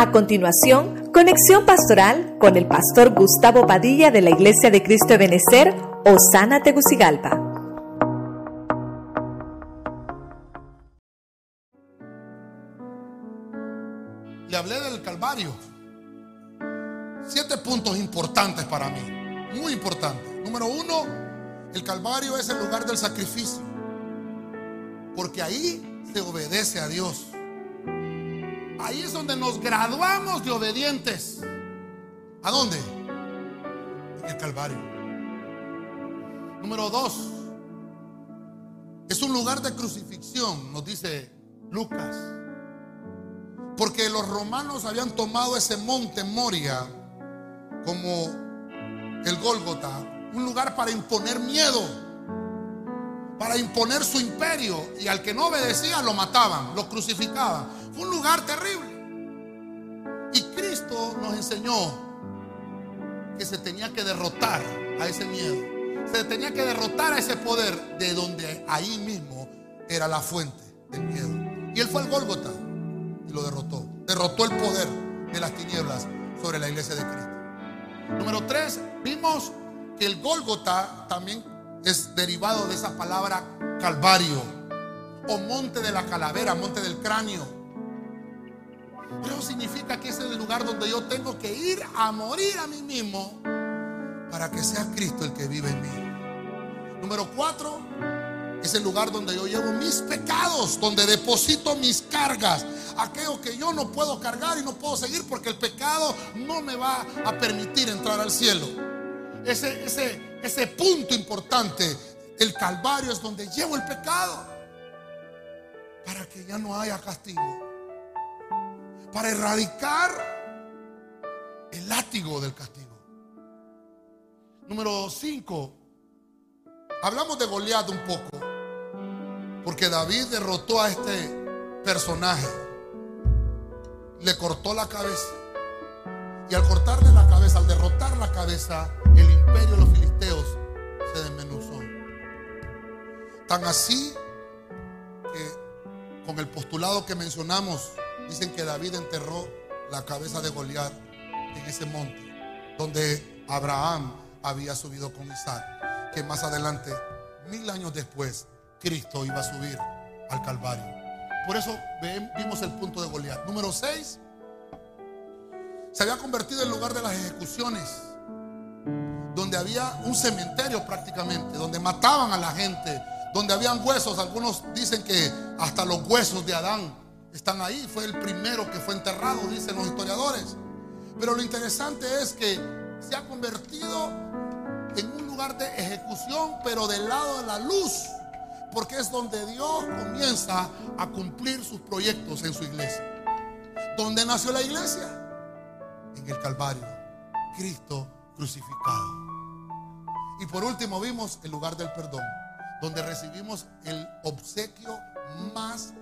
A continuación, conexión pastoral con el pastor Gustavo Padilla de la Iglesia de Cristo de Benecer, Osana Tegucigalpa. Le hablé del Calvario. Siete puntos importantes para mí, muy importantes. Número uno, el Calvario es el lugar del sacrificio, porque ahí se obedece a Dios. Ahí es donde nos graduamos de obedientes. ¿A dónde? En el Calvario. Número dos. Es un lugar de crucifixión, nos dice Lucas. Porque los romanos habían tomado ese monte Moria como el Gólgota, un lugar para imponer miedo, para imponer su imperio. Y al que no obedecía lo mataban, lo crucificaban. Un lugar terrible. Y Cristo nos enseñó que se tenía que derrotar a ese miedo. Se tenía que derrotar a ese poder de donde ahí mismo era la fuente del miedo. Y él fue al Gólgota y lo derrotó. Derrotó el poder de las tinieblas sobre la iglesia de Cristo. Número tres, vimos que el Gólgota también es derivado de esa palabra Calvario o monte de la calavera, monte del cráneo. Pero significa que ese es el lugar donde yo tengo que ir a morir a mí mismo para que sea Cristo el que vive en mí. Número cuatro, es el lugar donde yo llevo mis pecados, donde deposito mis cargas, aquello que yo no puedo cargar y no puedo seguir porque el pecado no me va a permitir entrar al cielo. Ese, ese, ese punto importante, el Calvario es donde llevo el pecado para que ya no haya castigo, para erradicar el látigo del castigo. Número 5. Hablamos de Goliat un poco. Porque David derrotó a este personaje. Le cortó la cabeza. Y al cortarle la cabeza, al derrotar la cabeza, el imperio de los filisteos se desmenuzó. Tan así que con el postulado que mencionamos, dicen que David enterró la cabeza de Goliat en ese monte, donde Abraham había subido con Isaac, que más adelante, mil años después, Cristo iba a subir al Calvario. Por eso vimos el punto de Goliat. Número 6. Se había convertido en lugar de las ejecuciones. Donde había un cementerio prácticamente. Donde mataban a la gente. Donde habían huesos. Algunos dicen que hasta los huesos de Adán están ahí. Fue el primero que fue enterrado, dicen los historiadores. Pero lo interesante es que se ha convertido en un lugar de ejecución, pero del lado de la luz porque es donde Dios comienza a cumplir sus proyectos en su iglesia. ¿Dónde nació la iglesia? En el Calvario. Cristo crucificado. Y por último vimos el lugar del perdón, donde recibimos el obsequio más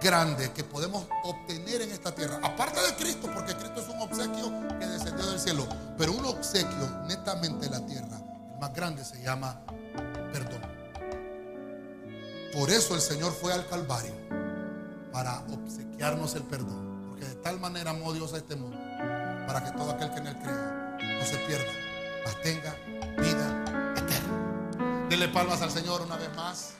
grande que podemos obtener en esta tierra. Aparte de Cristo, porque Cristo es un obsequio que descendió del cielo, pero un obsequio netamente de la tierra, el más grande se llama perdón. Por eso el Señor fue al Calvario, para obsequiarnos el perdón. Porque de tal manera amó Dios a este mundo, para que todo aquel que en él crea no se pierda, mas tenga vida eterna. Dele palmas al Señor una vez más.